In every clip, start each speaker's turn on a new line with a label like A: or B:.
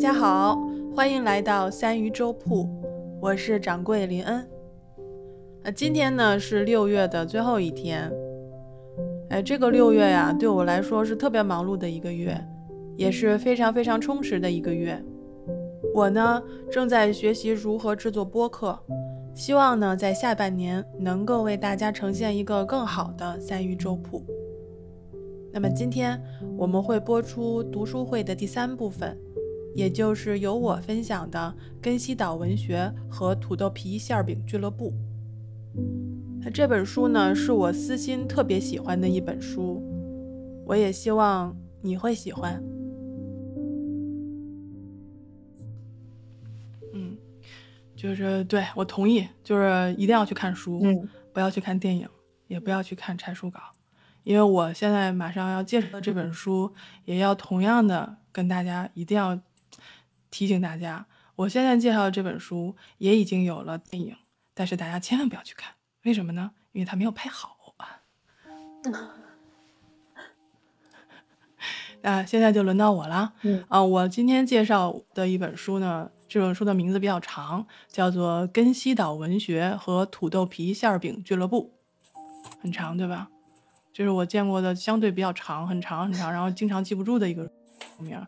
A: 大家好，欢迎来到三鱼粥铺，我是掌柜林恩。呃，今天呢是六月的最后一天，哎，这个六月呀，对我来说是特别忙碌的一个月，也是非常非常充实的一个月。我呢正在学习如何制作播客，希望呢在下半年能够为大家呈现一个更好的三鱼粥铺。那么今天我们会播出读书会的第三部分，也就是由我分享的根西岛文学和土豆皮馅饼俱乐部。那这本书呢是我私心特别喜欢的一本书，我也希望你会喜欢。嗯，就是对我同意，就是一定要去看书，
B: 嗯，
A: 不要去看电影，也不要去看拆书稿。因为我现在马上要介绍的这本书，也要同样的跟大家一定要提醒大家，我现在介绍的这本书也已经有了电影，但是大家千万不要去看，为什么呢？因为它没有拍好。啊，现在就轮到我了。
B: 嗯
A: 啊，我今天介绍的一本书呢，这本书的名字比较长，叫做《根西岛文学和土豆皮馅饼俱乐部》，很长，对吧？这是我见过的相对比较长、很长、很长，然后经常记不住的一个名。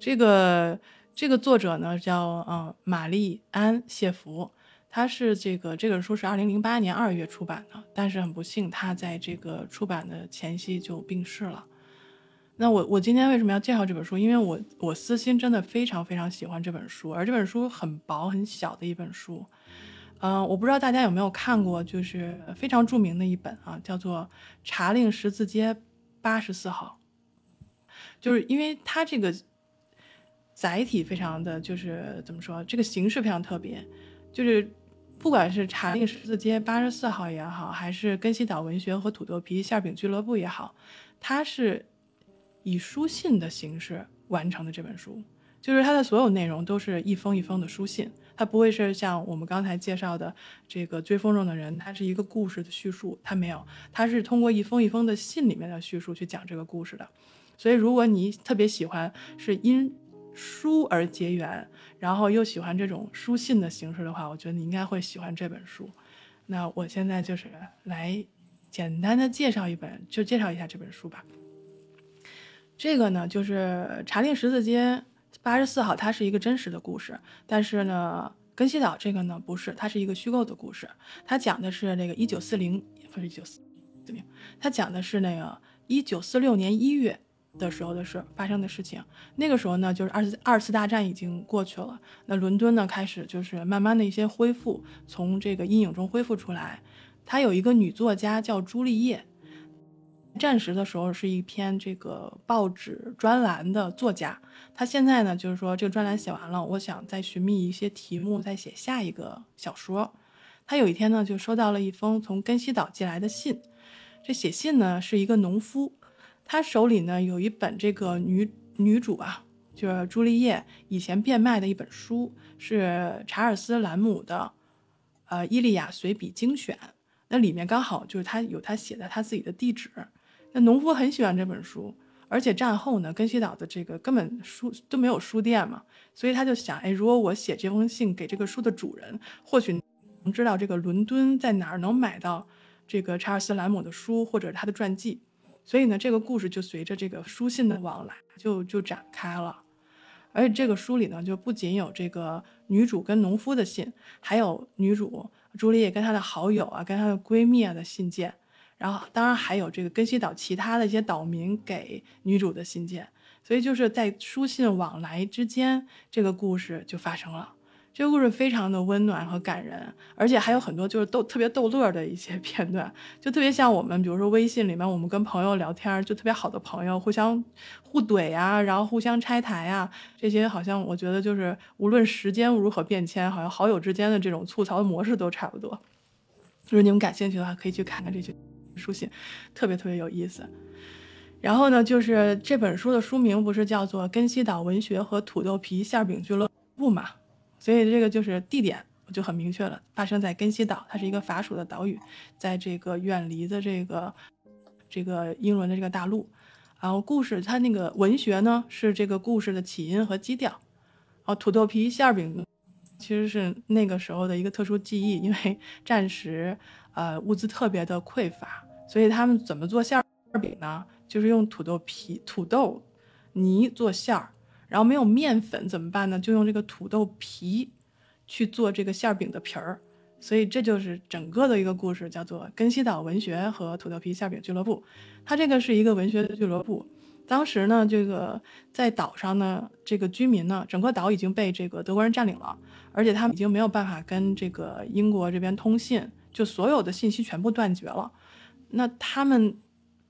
A: 这个这个作者呢叫嗯玛丽安谢弗，他是这个这本书是二零零八年二月出版的，但是很不幸，他在这个出版的前夕就病逝了。那我我今天为什么要介绍这本书？因为我我私心真的非常非常喜欢这本书，而这本书很薄很小的一本书。嗯、我不知道大家有没有看过，就是非常著名的一本啊，叫做《查令十字街八十四号》，就是因为它这个载体非常的就是怎么说，这个形式非常特别，就是不管是茶令十字街八十四号也好，还是根西岛文学和土豆皮馅饼俱乐部也好，它是以书信的形式完成的这本书，就是它的所有内容都是一封一封的书信。它不会是像我们刚才介绍的这个追风筝的人，它是一个故事的叙述，它没有，它是通过一封一封的信里面的叙述去讲这个故事的。所以，如果你特别喜欢是因书而结缘，然后又喜欢这种书信的形式的话，我觉得你应该会喜欢这本书。那我现在就是来简单的介绍一本，就介绍一下这本书吧。这个呢，就是查令十字街八十四号，它是一个真实的故事，但是呢，根西岛这个呢不是，它是一个虚构的故事。它讲的是那个一九四零，不是一九四零，它讲的是那个一九四六年一月的时候的事发生的事情。那个时候呢，就是二次二次大战已经过去了，那伦敦呢开始就是慢慢的一些恢复，从这个阴影中恢复出来。他有一个女作家叫朱丽叶。战时的时候是一篇这个报纸专栏的作家，他现在呢就是说这个专栏写完了，我想再寻觅一些题目，再写下一个小说。他有一天呢就收到了一封从根西岛寄来的信，这写信呢是一个农夫，他手里呢有一本这个女女主啊，就是朱丽叶以前变卖的一本书，是查尔斯兰姆的呃《伊利亚随笔精选》，那里面刚好就是他有他写的他自己的地址。那农夫很喜欢这本书，而且战后呢，根西岛的这个根本书都没有书店嘛，所以他就想，哎，如果我写这封信给这个书的主人，或许能知道这个伦敦在哪儿能买到这个查尔斯兰姆的书或者他的传记。所以呢，这个故事就随着这个书信的往来就就展开了。而且这个书里呢，就不仅有这个女主跟农夫的信，还有女主朱丽叶跟她的好友啊，跟她的闺蜜啊的信件。然后，当然还有这个根西岛其他的一些岛民给女主的信件，所以就是在书信往来之间，这个故事就发生了。这个故事非常的温暖和感人，而且还有很多就是逗特别逗乐的一些 片段，就特别像我们，比如说微信里面我们跟朋友聊天，就特别好的朋友互相互怼呀，然后互相拆台呀，这些好像我觉得就是无论时间如何变迁，好像好友之间的这种吐槽的模式都差不多。如果你们感兴趣的话，可以去看看这些。书信特别特别有意思，然后呢，就是这本书的书名不是叫做《根西岛文学和土豆皮馅饼俱乐部》嘛？所以这个就是地点就很明确了，发生在根西岛，它是一个法属的岛屿，在这个远离的这个这个英伦的这个大陆。然后故事它那个文学呢是这个故事的起因和基调，哦，土豆皮馅饼其实是那个时候的一个特殊技艺，因为 战时呃物资特别的匮乏，所以他们怎么做馅饼呢？就是用土豆皮、土豆泥做馅儿，然后没有面粉怎么办呢？就用这个土豆皮去做这个馅饼的皮儿。所以这就是整个的一个故事，叫做根西岛文学和土豆皮馅饼俱乐部。它这个是一个文学俱乐部。当时呢，这个在岛上呢，这个居民呢，整个岛已经被这个德国人占领了，而且他们已经没有办法跟这个英国这边通信，就所有的信息全部断绝了。那他们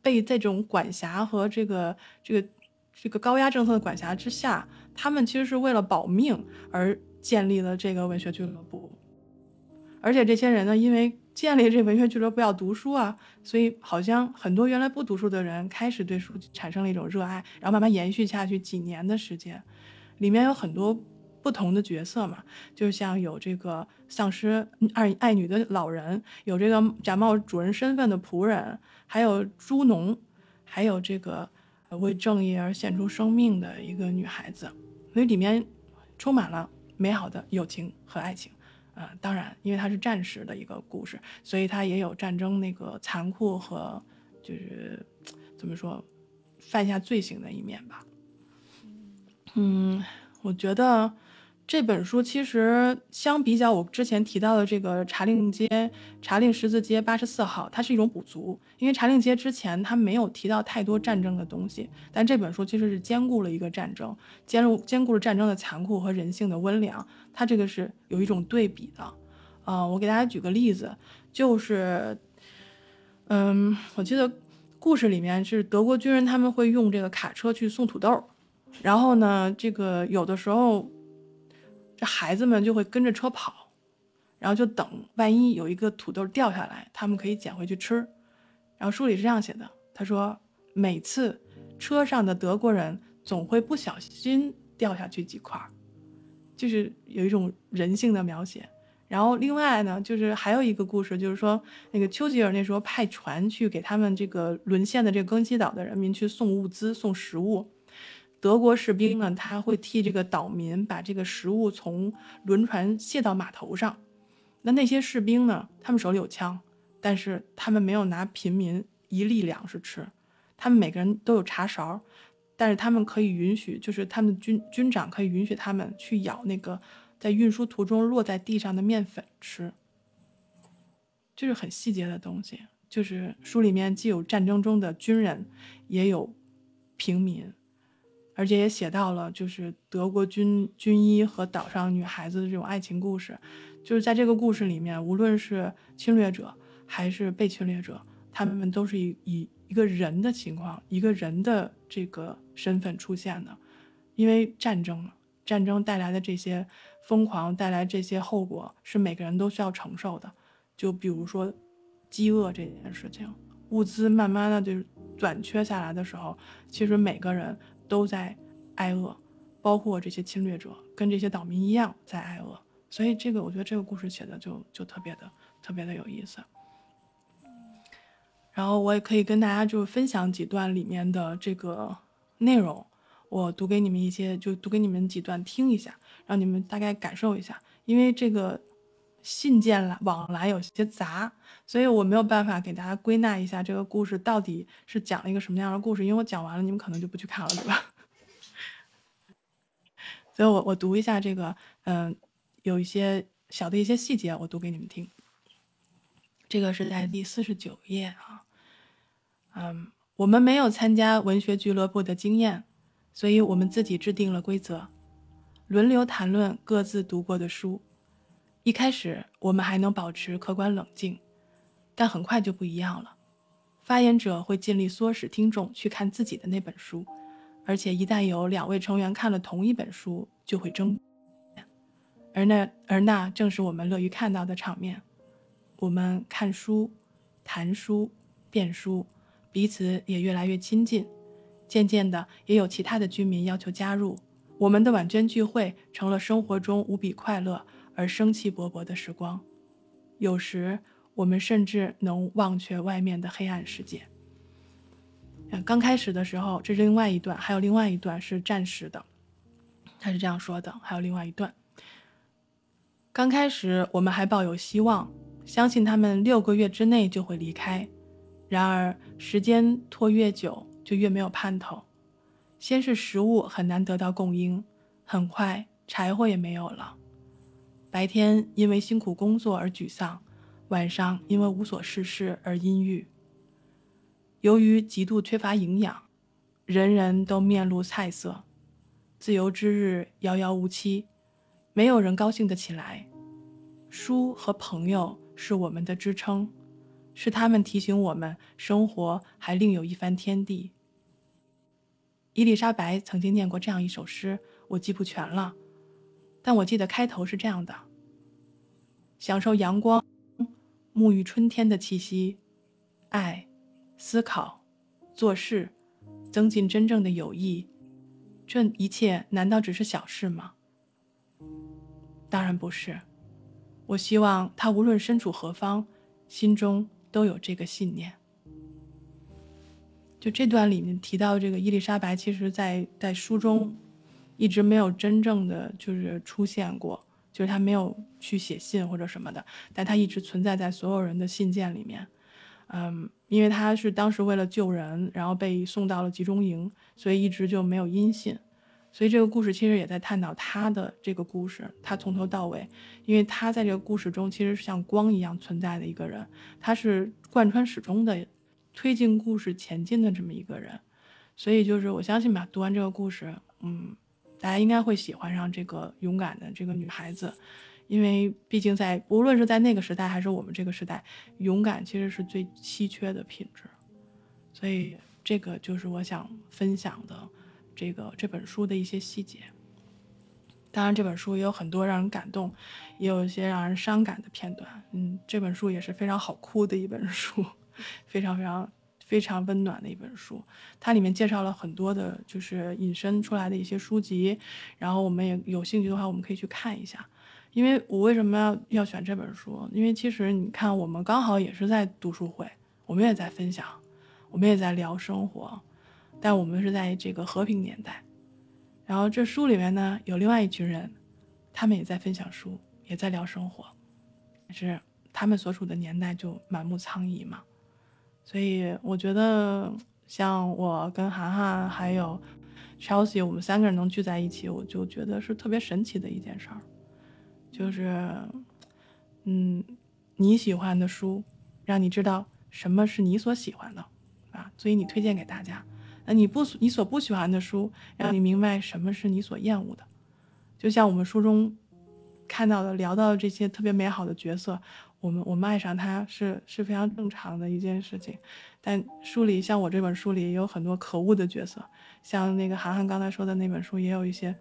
A: 被这种管辖和这个这个这个高压政策的管辖之下，他们其实是为了保命而建立了这个文学俱乐部。而且这些人呢，因为建立这文学俱乐部要读书啊，所以好像很多原来不读书的人开始对书产生了一种热爱，然后慢慢延续下去几年的时间。里面有很多不同的角色嘛，就像有这个丧失爱爱女的老人，有这个假冒主人身份的仆人，还有猪农，还有这个为正义而献出生命的一个女孩子，所以里面充满了美好的友情和爱情。呃，当然，因为它是战时的一个故事，所以它也有战争那个残酷和就是 怎么说犯下罪行的一面吧。嗯，我觉得。这本书其实相比较我之前提到的这个茶令街茶令十字街八十四号，它是一种补足，因为茶令街之前它没有提到太多战争的东西，但这本书其实是兼顾了一个战争，兼顾兼顾了战争的残酷和人性的温良，它这个是有一种对比的。啊，我给大家举个例子，就是，嗯，我记得故事里面是德国军人他们会用这个卡车去送土豆，然后呢，这个有的时候。这孩子们就会跟着车跑，然后就等，万一有一个土豆掉下来，他们可以捡回去吃。然后书里是这样写的：他说，每次车上的德国人总会不小心掉下去几块，就是有一种人性的描写。然后另外呢，就是还有一个故事，就是说那个丘吉尔那时候派船去给他们这个沦陷的这个更西岛的人民去送物资、送食物。德国士兵呢，他会替这个岛民把这个食物从轮船卸到码头上。那那些士兵呢，他们手里有枪，但是他们没有拿平民一粒粮食吃。他们每个人都有茶勺，但是他们可以允许，就是他们军军长可以允许他们去咬那个在运输途中落在地上的面粉吃。就是很细节的东西，就是书里面既有战争中的军人，也有平民。而且也写到了，就是德国军军医和岛上女孩子的这种爱情故事，就是在这个故事里面，无论是侵略者还是被侵略者，他们都是以以一个人的情况，一个人的这个身份出现的，因为战争，战争带来的这些疯狂，带来这些后果是每个人都需要承受的。就比如说饥饿这件事情，物资慢慢的就是短缺下来的时候，其实每个人。都在挨饿，包括这些侵略者跟这些岛民一样在挨饿，所以这个我觉得这个故事写的就就特别的特别的有意思。然后我也可以跟大家就分享几段里面的这个内容，我读给你们一些，就读给你们几段听一下，让你们大概感受一下。因为这个信件来往来有些杂，所以我没有办法给大家归纳一下这个故事到底是讲了一个什么样的故事，因为我讲完了，你们可能就不去看了，对吧？所以，我我读一下这个，嗯，有一些小的一些细节，我读给你们听。这个是在第四十九页啊，嗯，我们没有参加文学俱乐部的经验，所以我们自己制定了规则，轮流谈论各自读过的书。一开始，我们还能保持客观冷静，但很快就不一样了。发言者会尽力唆使听众去看自己的那本书。而且一旦有两位成员看了同一本书，就会争而那而那正是我们乐于看到的场面。我们看书、谈书、辩书，彼此也越来越亲近。渐渐的，也有其他的居民要求加入。我们的晚间聚会成了生活中无比快乐而生气勃勃的时光。有时，我们甚至能忘却外面的黑暗世界。刚开始的时候，这是另外一段，还有另外一段是暂时的。他是这样说的。还有另外一段，刚开始我们还抱有希望，相信他们六个月之内就会离开。然而时间拖越久，就越没有盼头。先是食物很难得到供应，很快柴火也没有了。白天因为辛苦工作而沮丧，晚上因为无所事事而阴郁。由于极度缺乏营养，人人都面露菜色。自由之日遥遥无期，没有人高兴得起来。书和朋友是我们的支撑，是他们提醒我们生活还另有一番天地。伊丽莎白曾经念过这样一首诗，我记不全了。但我记得开头是这样的：享受阳光，沐浴春天的气息，爱，思考，做事，增进真正的友谊。这一切难道只是小事吗？当然不是。我希望他无论身处何方，心中都有这个信念。就这段里面提到这个伊丽莎白，其实在在书中。一直没有真正的就是出现过，就是他没有去写信或者什么的，但他一直存在在所有人的信件里面。嗯，因为他是当时为了救人，然后被送到了集中营，所以一直就没有音信。所以这个故事其实也在探讨他的这个故事，他从头到尾，因为他在这个故事中其实是像光一样存在的一个人，他是贯穿始终的，推进故事前进的这么一个人。所以就是我相信吧，读完这个故事，嗯。大家应该会喜欢上这个勇敢的这个女孩子，因为毕竟在无论是在那个时代还是我们这个时代，勇敢其实是最稀缺的品质。所以这个就是我想分享的这个这本书的一些细节。当然，这本书也有很多让人感动，也有一些让人伤感的片段。嗯，这本书也是非常好哭的一本书，非 常非常。非常温暖的一本书，它里面介绍了很多的，就是引申出来的一些书籍，然后我们也有兴趣的话，我们可以去看一下。因为我为什么要要选这本书？因为其实你看，我们刚好也是在读书会，我们也在分享，我们也在聊生活，但我们是在这个和平年代。然后这书里面呢，有另外一群人，他们也在分享书，也在聊生活，但是他们所处的年代就满目苍夷嘛。所以我觉得，像我跟涵涵还有 Chelsea，我们三个人能聚在一起，我就觉得是特别神奇的一件事儿。就是，嗯，你喜欢的书，让你知道什么是你所喜欢的，啊，所以你推荐给大家。那你不你所不喜欢的书，让你明白什么是你所厌恶的。就像我们书中看到的、聊到的这些特别美好的角色。我们我们爱上他是是非常正常的一件事情，但书里像我这本书里也有很多可恶的角色，像那个涵涵刚才说的那本书也有一些，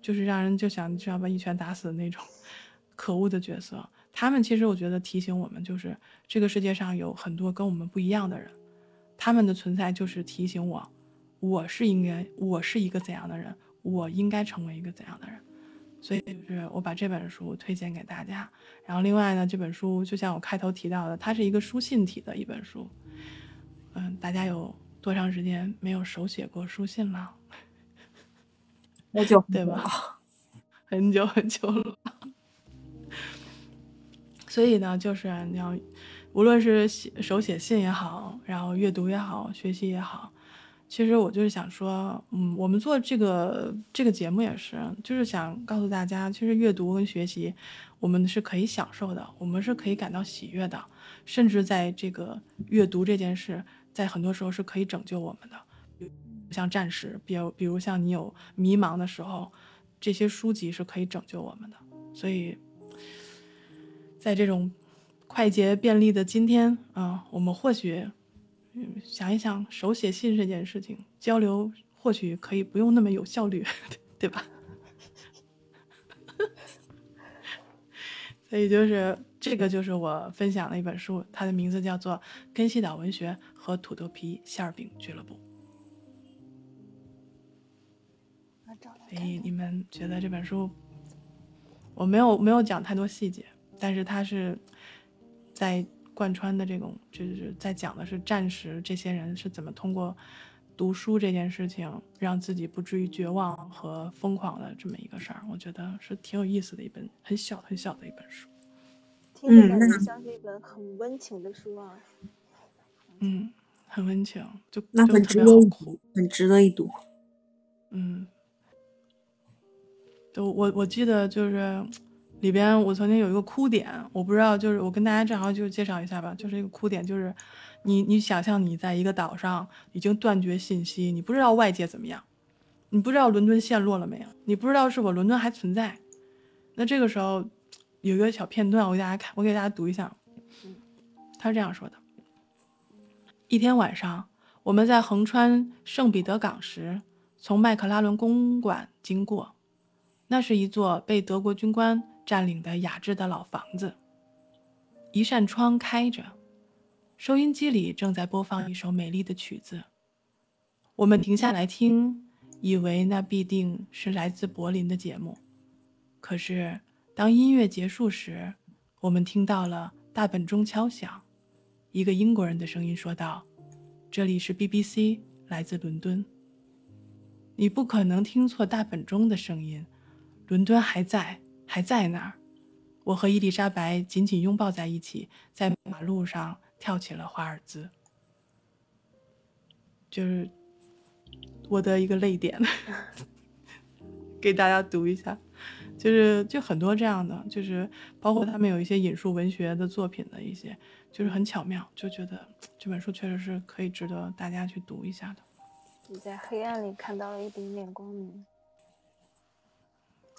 A: 就是让人就想就要把一拳打死的那种可恶的角色。他们其实我觉得提醒我们，就是这个世界上有很多跟我们不一样的人，他们的存在就是提醒我，我是应该我是一个怎样的人，我应该成为一个怎样的人。所以就是我把这本书推荐给大家，然后另外呢，这本书就像我开头提到的，它是一个书信体的一本书。嗯，大家有多长时间没有手写过书信了？
B: 很久
A: 对吧？很久很久了。所以呢，就是你要，无论是写手写信也好，然后阅读也好，学习也好。其实我就是想说，嗯，我们做这个这个节目也是，就是想告诉大家，其实阅读跟学习，我们是可以享受的，我们是可以感到喜悦的，甚至在这个阅读这件事，在很多时候是可以拯救我们的。像战士，比如比如像你有迷茫的时候，这些书籍是可以拯救我们的。所以，在这种快捷便利的今天啊，我们或许。想一想，手写信这件事情，交流或许可以不用那么有效率，对吧？所以就是这个，就是我分享的一本书，它的名字叫做《根西岛文学和土豆皮馅饼俱乐部》。所以你们觉得这本书，我没有没有讲太多细节，但是它是在。贯穿的这种就是在讲的是战时这些人是怎么通过读书这件事情，让自己不至于绝望和疯狂的这么一个事儿，我觉得是挺有意思的一本很小很小的一本书。
B: 听着感觉像是一本很温情的书啊。
A: 嗯，很温情，就
C: 那很值得一读，很值得一读。
A: 嗯，就我我记得就是里边我曾经有一个哭点，我不知道，就是我跟大家正好就介绍一下吧，就是一个哭点，就是你你想象你在一个岛上已经断绝信息，你不知道外界怎么样，你不知道伦敦陷落了没有，你不知道是否伦敦还存在，那这个时候有一个小片段，我给大家看，我给大家读一下，他是这样说的：一天晚上，我们在横穿圣彼得港时。从麦克拉伦公馆经过，那是一座被德国军官占领的雅致的老房子。一扇窗开着，收音机里正在播放一首美丽的曲子。我们停下来听，以为那必定是来自柏林的节目。可是，当音乐结束时，我们听到了大本钟敲响。一个英国人的声音说道：“这里是 BBC，来自伦敦。”你不可能听错大本钟的声音，伦敦还在，还在那儿。我和伊丽莎白紧紧拥抱在一起，在马路上跳起了华尔兹。就是我的一个泪点，给大家读一下。就是就很多这样的，就是包括他们有一些引述文学的作品的一些，就是很巧妙，就觉得这本书确实是可以值得大家去读一下的。
B: 你在黑暗里看到了一点点光明。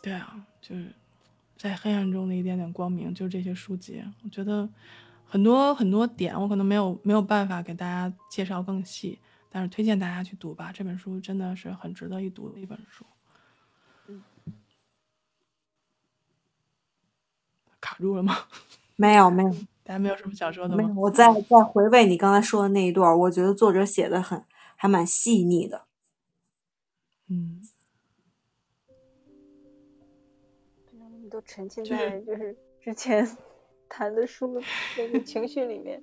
A: 对啊，就是在黑暗中的一点点光明，就是这些书籍。我觉得很多很多点，我可能没有没有办法给大家介绍更细，但是推荐大家去读吧。这本书真的是很值得一读的一本书。
B: 嗯。
A: 卡住了吗？
C: 没有，没有。
A: 大家没有什么想说的吗？
C: 我再再回味你刚才说的那一段，我觉得作者写的很。还蛮细腻的，
A: 嗯，
B: 你都沉浸在就是之前 谈的书那个情绪里面。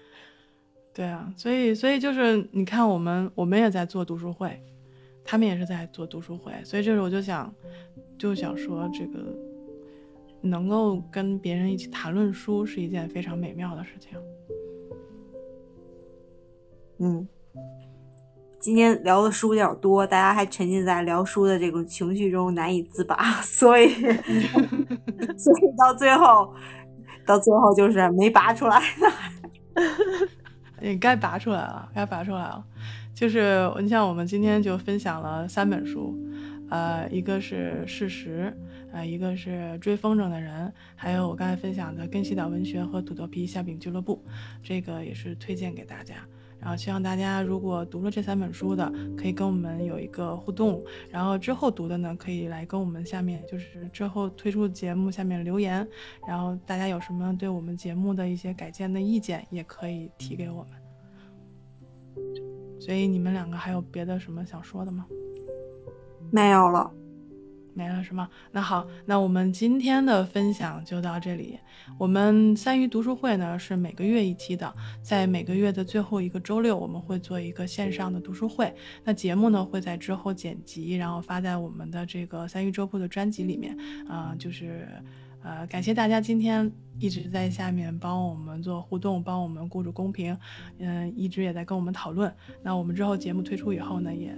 A: 对啊，所以所以就是你看，我们我们也在做读书会，他们也是在做读书会，所以这时候我就想就想说，这个能够跟别人一起谈论书是一件非常美妙的事情。
C: 嗯。今天聊的书有点多，大家还沉浸在聊书的这种情绪中难以自拔，所以，所以到最后，到最后就是没拔出来
A: 呢。你该拔出来了，该拔出来了。就是你像我们今天就分享了三本书，呃，一个是《事实》，呃，一个是《追风筝的人》，还有我刚才分享的《根西岛文学》和《土豆皮馅饼俱乐部》，这个也是推荐给大家。然后希望大家如果读了这三本书的，可以跟我们有一个互动。然后之后读的呢，可以来跟我们下面就是之后推出节目下面留言。然后大家有什么对我们节目的一些改进的意见，也可以提给我们。所以你们两个还有别的什么想说的吗？
C: 没有了。
A: 没了是吗？那好，那我们今天的分享就到这里。我们三鱼读书会呢是每个月一期的，在每个月的最后一个周六，我们会做一个线上的读书会。那节目呢会在之后剪辑，然后发在我们的这个三鱼周铺的专辑里面。啊，就是呃，感谢大家今天一直在下面帮我们做互动，帮我们雇主公屏，嗯，一直也在跟我们讨论。那我们之后节目推出以后呢，也。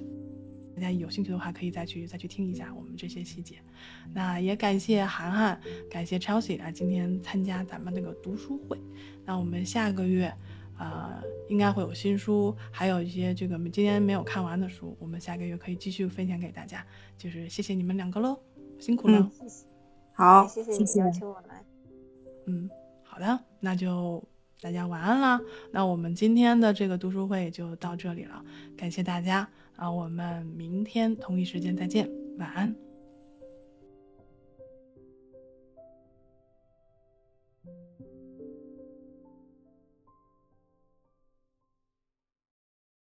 A: 大家有兴趣的话，可以再去再去听一下我们这些细节。那也感谢涵涵，感谢 Chelsea 啊，今天参加咱们那个读书会。那我们下个月，呃，应该会有新书，还有一些这个今天没有看完的书，我们下个月可以继续分享给大家。就是谢谢你们两个喽，辛苦了。
C: 好，
B: 谢谢你邀请我来。
A: 嗯，好的，那就大家晚安啦。那我们今天的这个读书会就到这里了，感谢大家。啊，我们明天同一时间再见，晚安。